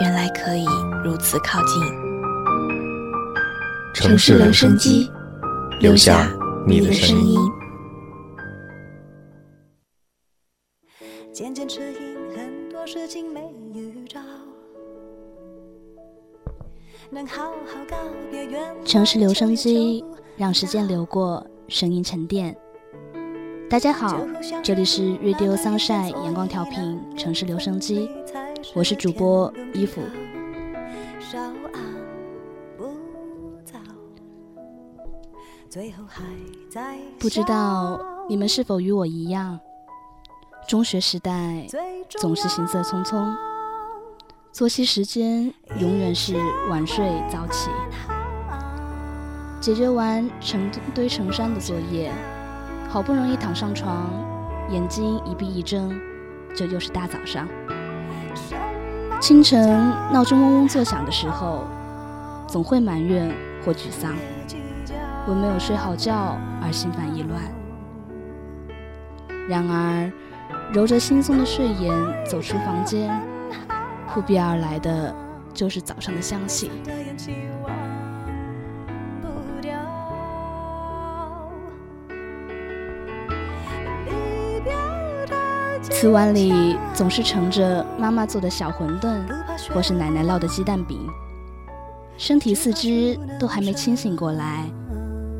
原来可以如此靠近。城市留声机，留下你的声音。城市留声机，让时间流过，声音沉淀。大家好，这里是 Radio Sunshine 阳光调频城市留声机。我是主播衣服。不知道你们是否与我一样，中学时代总是行色匆匆，作息时间永远是晚睡早起，解决完成堆成山的作业，好不容易躺上床，眼睛一闭一睁，就又是大早上。清晨闹钟嗡嗡作响的时候，总会埋怨或沮丧，为没有睡好觉而心烦意乱。然而，揉着惺忪的睡眼走出房间，扑鼻而来的就是早上的香气。瓷碗里总是盛着妈妈做的小馄饨，或是奶奶烙的鸡蛋饼。身体四肢都还没清醒过来，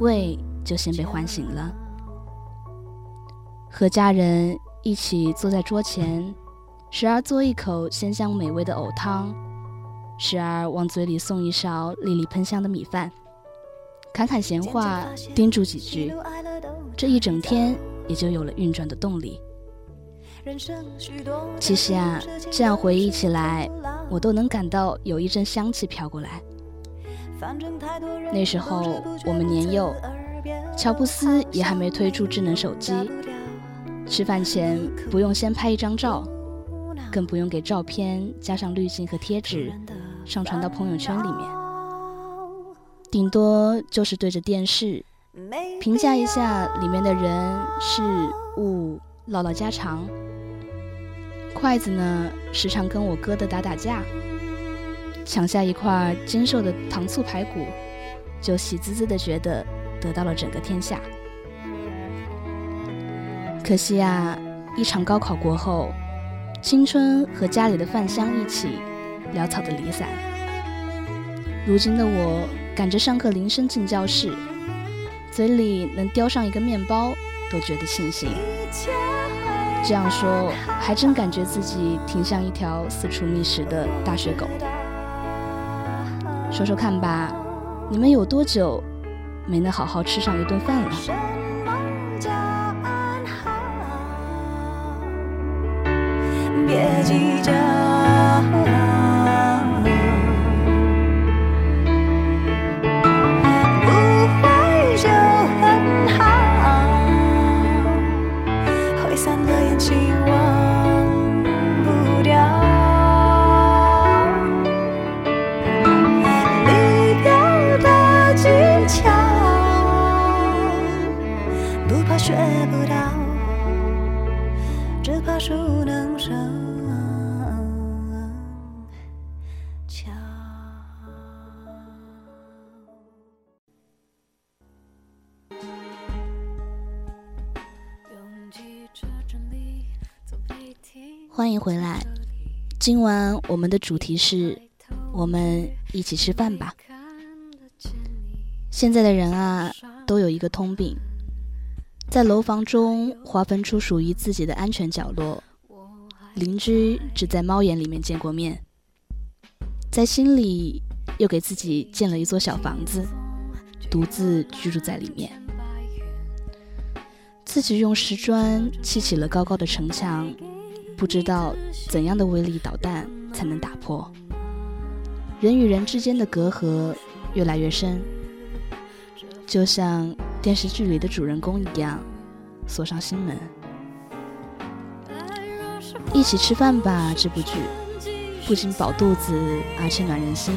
胃就先被唤醒了。和家人一起坐在桌前，时而嘬一口鲜香美味的藕汤，时而往嘴里送一勺粒粒喷香的米饭，侃侃闲话，叮嘱几句，这一整天也就有了运转的动力。其实啊，这样回忆起来，我都能感到有一阵香气飘过来。那时候我们年幼，乔布斯也还没推出智能手机，吃饭前不用先拍一张照，更不用给照片加上滤镜和贴纸，上传到朋友圈里面。顶多就是对着电视，评价一下里面的人事物，唠唠家常。筷子呢，时常跟我哥的打打架，抢下一块精瘦的糖醋排骨，就喜滋滋的觉得得到了整个天下。可惜啊，一场高考过后，青春和家里的饭香一起潦草的离散。如今的我，赶着上课铃声进教室，嘴里能叼上一个面包，都觉得庆幸。这样说，还真感觉自己挺像一条四处觅食的大学狗。说说看吧，你们有多久没能好好吃上一顿饭了？欢迎回来，今晚我们的主题是我们一起吃饭吧。现在的人啊，都有一个通病，在楼房中划分出属于自己的安全角落，邻居只在猫眼里面见过面，在心里又给自己建了一座小房子，独自居住在里面。自己用石砖砌起了高高的城墙，不知道怎样的威力导弹才能打破。人与人之间的隔阂越来越深，就像电视剧里的主人公一样，锁上心门。一起吃饭吧，这部剧不仅饱肚子，而且暖人心。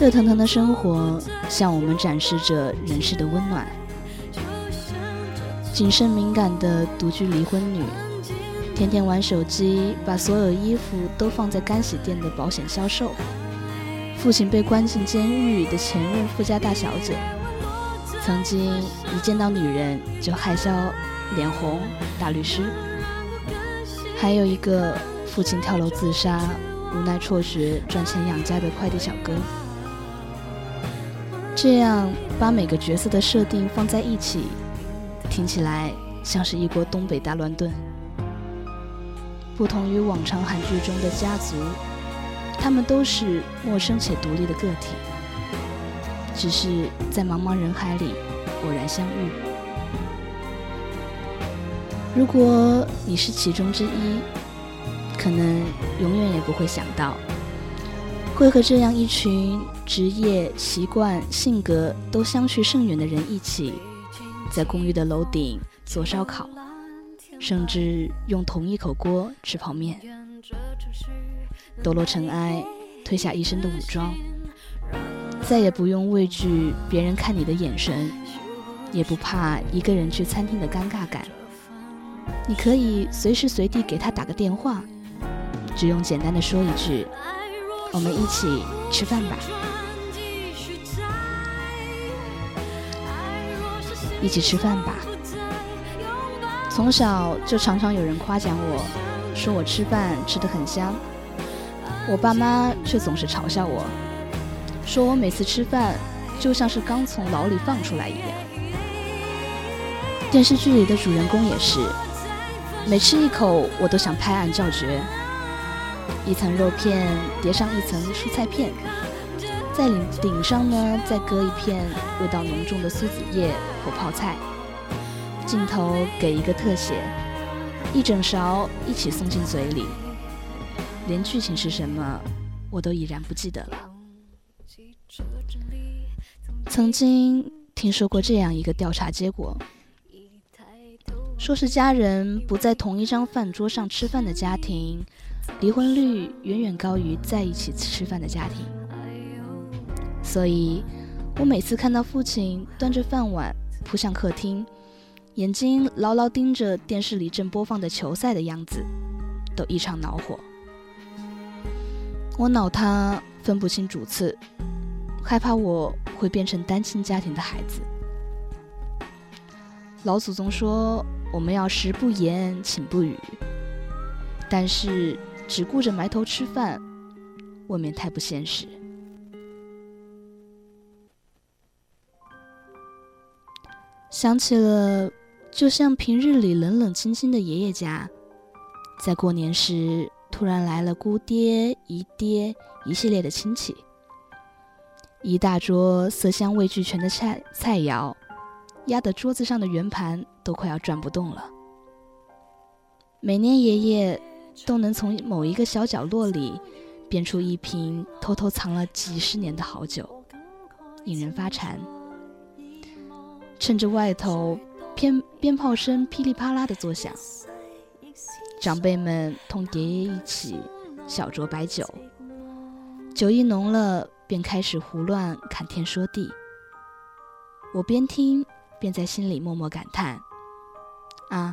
热腾腾的生活向我们展示着人世的温暖。谨慎敏感的独居离婚女，天天玩手机，把所有衣服都放在干洗店的保险销售。父亲被关进监狱的前任富家大小姐，曾经一见到女人就害羞脸红。大律师，还有一个父亲跳楼自杀，无奈辍学赚钱养家的快递小哥。这样把每个角色的设定放在一起。听起来像是一锅东北大乱炖。不同于往常韩剧中的家族，他们都是陌生且独立的个体，只是在茫茫人海里偶然相遇。如果你是其中之一，可能永远也不会想到，会和这样一群职业、习惯、性格都相去甚远的人一起。在公寓的楼顶做烧烤，甚至用同一口锅吃泡面，抖落尘埃，褪下一身的武装，再也不用畏惧别人看你的眼神，也不怕一个人去餐厅的尴尬感。你可以随时随地给他打个电话，只用简单的说一句：“我们一起吃饭吧。”一起吃饭吧。从小就常常有人夸奖我，说我吃饭吃得很香。我爸妈却总是嘲笑我，说我每次吃饭就像是刚从牢里放出来一样。电视剧里的主人公也是，每吃一口我都想拍案叫绝。一层肉片叠上一层蔬菜片。在顶顶上呢，再搁一片味道浓重的苏子叶或泡菜。镜头给一个特写，一整勺一起送进嘴里，连剧情是什么我都已然不记得了。曾经听说过这样一个调查结果，说是家人不在同一张饭桌上吃饭的家庭，离婚率远远高于在一起吃饭的家庭。所以，我每次看到父亲端着饭碗扑向客厅，眼睛牢牢盯着电视里正播放的球赛的样子，都异常恼火。我恼他分不清主次，害怕我会变成单亲家庭的孩子。老祖宗说我们要食不言，寝不语，但是只顾着埋头吃饭，未免太不现实。想起了，就像平日里冷冷清清的爷爷家，在过年时突然来了姑爹、姨爹一系列的亲戚，一大桌色香味俱全的菜菜肴，压得桌子上的圆盘都快要转不动了。每年爷爷都能从某一个小角落里变出一瓶偷偷藏了几十年的好酒，引人发馋。趁着外头鞭鞭炮声噼里啪啦的作响，长辈们同爷爷一起小酌白酒，酒意浓了，便开始胡乱侃天说地。我边听边在心里默默感叹：啊，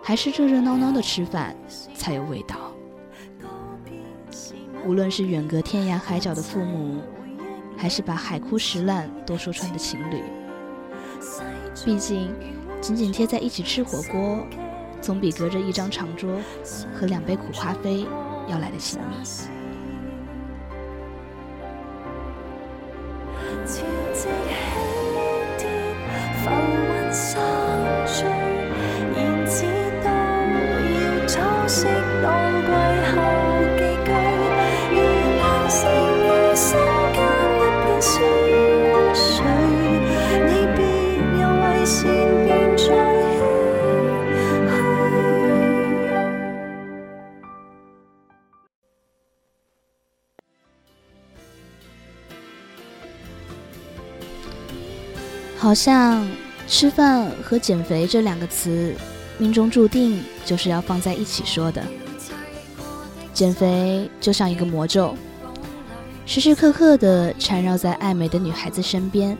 还是热热闹闹的吃饭才有味道。无论是远隔天涯海角的父母，还是把海枯石烂都说穿的情侣。毕竟，紧紧贴在一起吃火锅，总比隔着一张长桌喝两杯苦咖啡要来的亲密。好像吃饭和减肥这两个词，命中注定就是要放在一起说的。减肥就像一个魔咒，时时刻刻的缠绕在爱美的女孩子身边。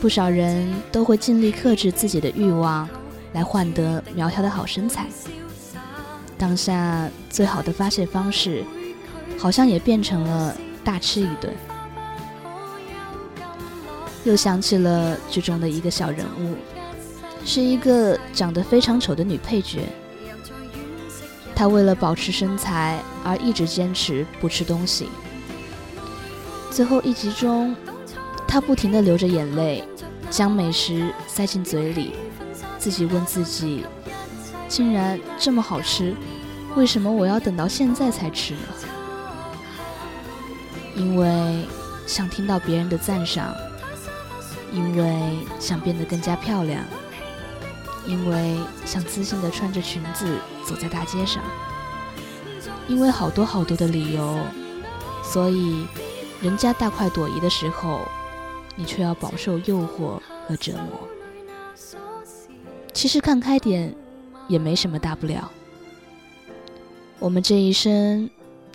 不少人都会尽力克制自己的欲望，来换得苗条的好身材。当下最好的发泄方式，好像也变成了大吃一顿。又想起了剧中的一个小人物，是一个长得非常丑的女配角。她为了保持身材而一直坚持不吃东西。最后一集中，她不停地流着眼泪，将美食塞进嘴里，自己问自己：竟然这么好吃，为什么我要等到现在才吃呢？因为想听到别人的赞赏。因为想变得更加漂亮，因为想自信地穿着裙子走在大街上，因为好多好多的理由，所以人家大快朵颐的时候，你却要饱受诱惑和折磨。其实看开点，也没什么大不了。我们这一生，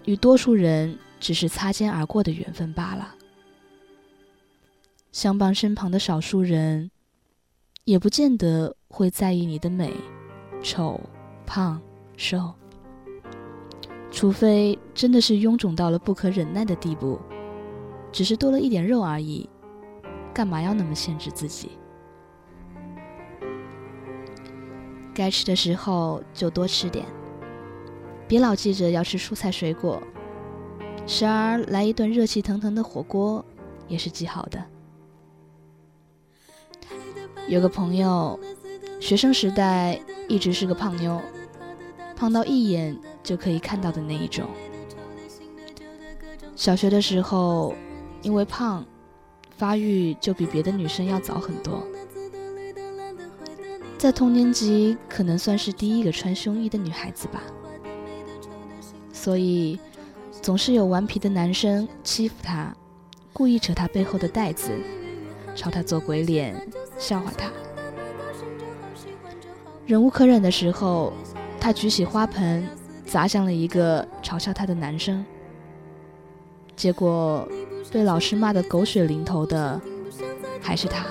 与多数人只是擦肩而过的缘分罢了。相伴身旁的少数人，也不见得会在意你的美、丑、胖、瘦。除非真的是臃肿到了不可忍耐的地步，只是多了一点肉而已，干嘛要那么限制自己？该吃的时候就多吃点，别老记着要吃蔬菜水果，时而来一顿热气腾腾的火锅也是极好的。有个朋友，学生时代一直是个胖妞，胖到一眼就可以看到的那一种。小学的时候，因为胖，发育就比别的女生要早很多，在同年级可能算是第一个穿胸衣的女孩子吧。所以，总是有顽皮的男生欺负她，故意扯她背后的带子，朝他做鬼脸。笑话他，忍无可忍的时候，他举起花盆砸向了一个嘲笑他的男生，结果被老师骂得狗血淋头的还是他。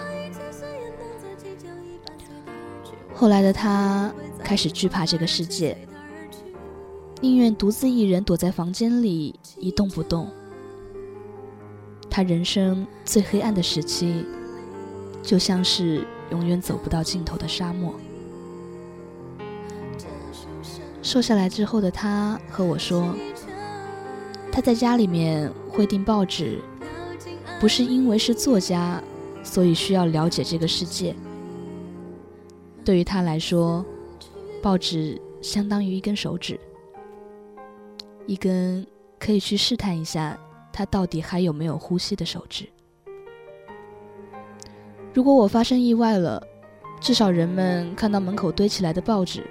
后来的他开始惧怕这个世界，宁愿独自一人躲在房间里一动不动。他人生最黑暗的时期。就像是永远走不到尽头的沙漠。瘦下来之后的他和我说，他在家里面会订报纸，不是因为是作家，所以需要了解这个世界。对于他来说，报纸相当于一根手指，一根可以去试探一下他到底还有没有呼吸的手指。如果我发生意外了，至少人们看到门口堆起来的报纸，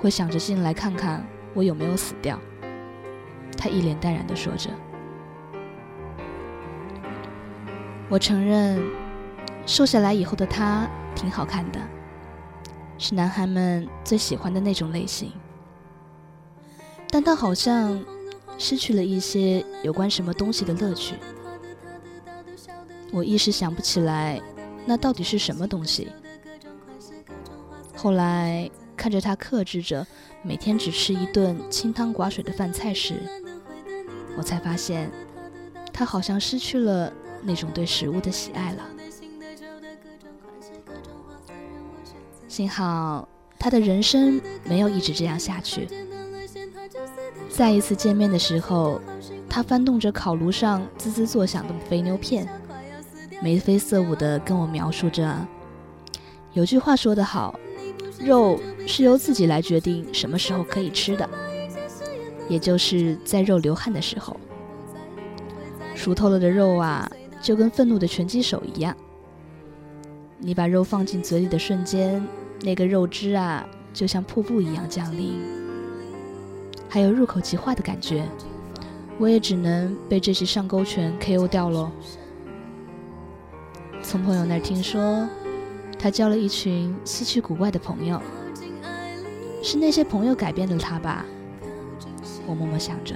会想着进来看看我有没有死掉。他一脸淡然地说着。我承认，瘦下来以后的他挺好看的，是男孩们最喜欢的那种类型。但他好像失去了一些有关什么东西的乐趣。我一时想不起来。那到底是什么东西？后来看着他克制着每天只吃一顿清汤寡水的饭菜时，我才发现，他好像失去了那种对食物的喜爱了。幸好他的人生没有一直这样下去。再一次见面的时候，他翻动着烤炉上滋滋作响的肥牛片。眉飞色舞地跟我描述着。有句话说得好，肉是由自己来决定什么时候可以吃的，也就是在肉流汗的时候。熟透了的肉啊，就跟愤怒的拳击手一样。你把肉放进嘴里的瞬间，那个肉汁啊，就像瀑布一样降临，还有入口即化的感觉。我也只能被这只上钩拳 KO 掉喽。从朋友那儿听说，他交了一群稀奇古怪的朋友，是那些朋友改变了他吧？我默默想着。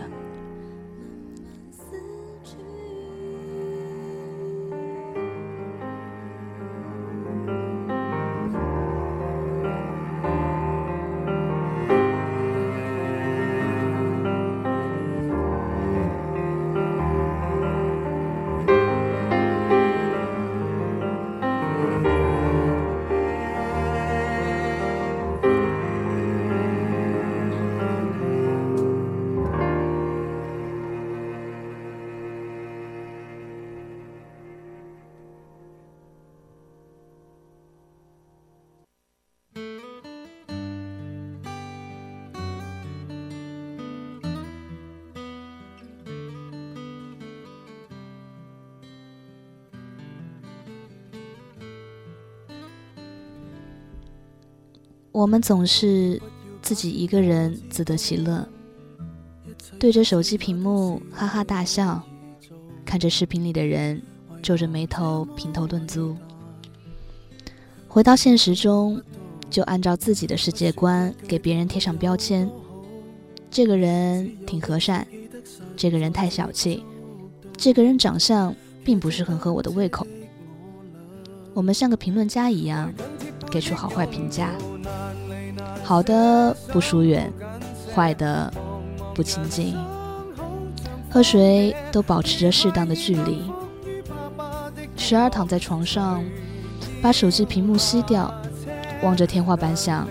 我们总是自己一个人自得其乐，对着手机屏幕哈哈大笑，看着视频里的人皱着眉头评头论足。回到现实中，就按照自己的世界观给别人贴上标签：这个人挺和善，这个人太小气，这个人长相并不是很合我的胃口。我们像个评论家一样，给出好坏评价。好的不疏远，坏的不亲近，和谁都保持着适当的距离。时而躺在床上，把手机屏幕熄掉，望着天花板想：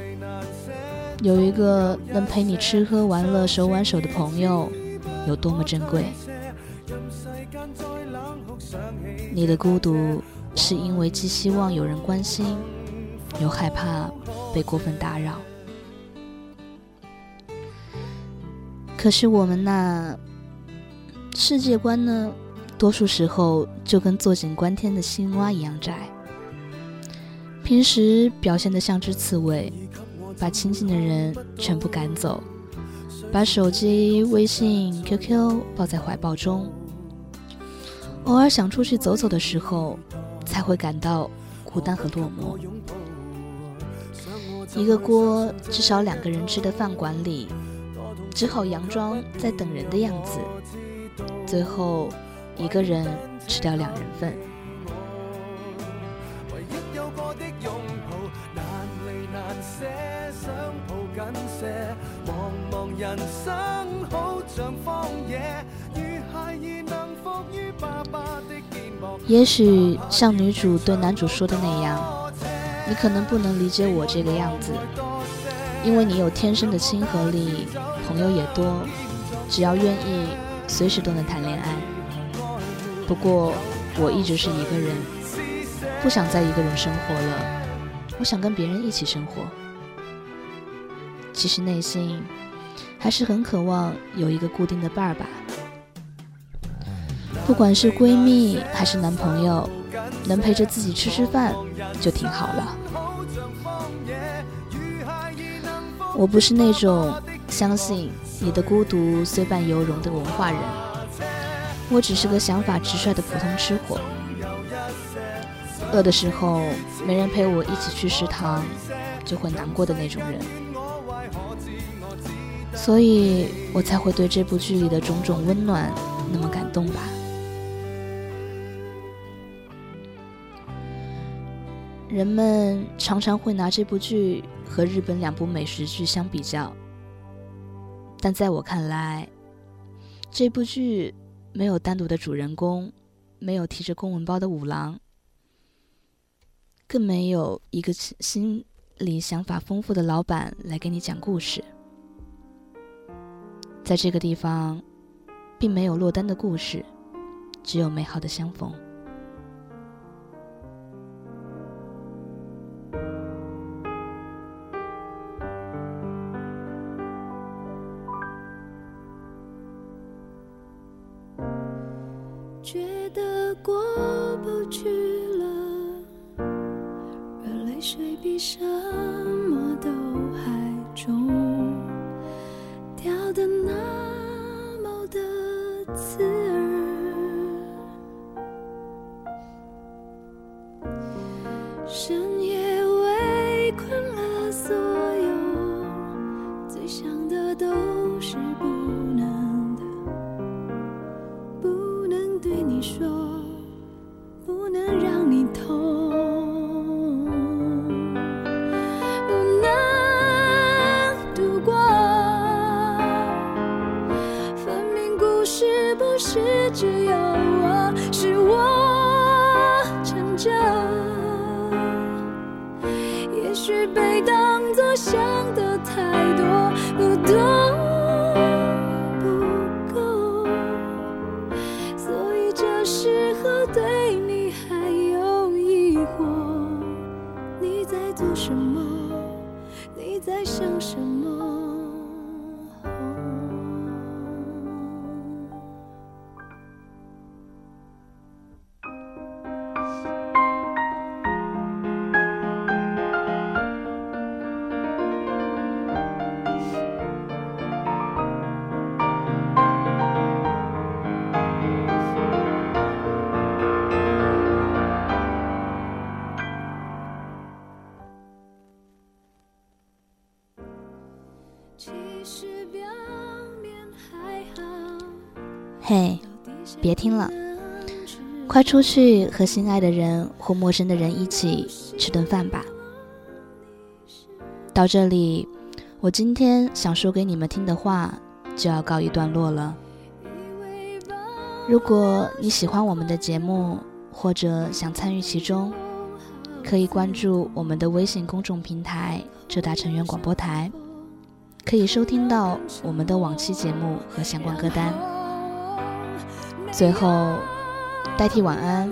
有一个能陪你吃喝玩乐、手挽手的朋友，有多么珍贵。你的孤独，是因为既希望有人关心，又害怕被过分打扰。可是我们那世界观呢？多数时候就跟坐井观天的青蛙一样窄。平时表现得像只刺猬，把亲近的人全部赶走，把手机、微信、QQ 抱在怀抱中。偶尔想出去走走的时候，才会感到孤单和落寞。一个锅至少两个人吃的饭馆里。只好佯装在等人的样子，最后一个人吃掉两人份。也许像女主对男主说的那样，你可能不能理解我这个样子。因为你有天生的亲和力，朋友也多，只要愿意，随时都能谈恋爱。不过我一直是一个人，不想再一个人生活了，我想跟别人一起生活。其实内心还是很渴望有一个固定的伴儿吧，不管是闺蜜还是男朋友，能陪着自己吃吃饭就挺好了。我不是那种相信你的孤独虽伴犹荣的文化人，我只是个想法直率的普通吃货。饿的时候没人陪我一起去食堂，就会难过的那种人。所以我才会对这部剧里的种种温暖那么感动吧。人们常常会拿这部剧。和日本两部美食剧相比较，但在我看来，这部剧没有单独的主人公，没有提着公文包的五郎，更没有一个心里想法丰富的老板来给你讲故事。在这个地方，并没有落单的故事，只有美好的相逢。觉得过不去了，而泪水比什么都还重，掉的那不是只有我，是我撑着。也许被当作想的别听了，快出去和心爱的人或陌生的人一起吃顿饭吧。到这里，我今天想说给你们听的话就要告一段落了。如果你喜欢我们的节目，或者想参与其中，可以关注我们的微信公众平台“浙大成员广播台”，可以收听到我们的往期节目和相关歌单。最后，代替晚安，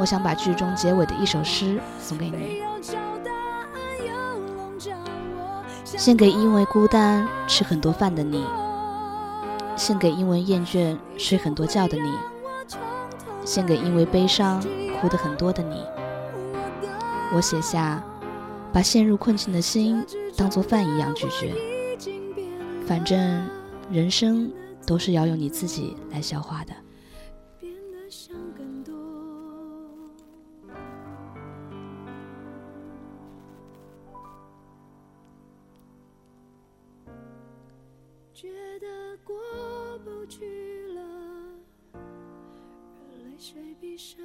我想把剧中结尾的一首诗送给你，献给因为孤单吃很多饭的你，献给因为厌倦睡很多觉的你，献给因为悲伤哭得很多的你。我写下，把陷入困境的心当做饭一样咀嚼，反正人生都是要用你自己来消化的。谁比谁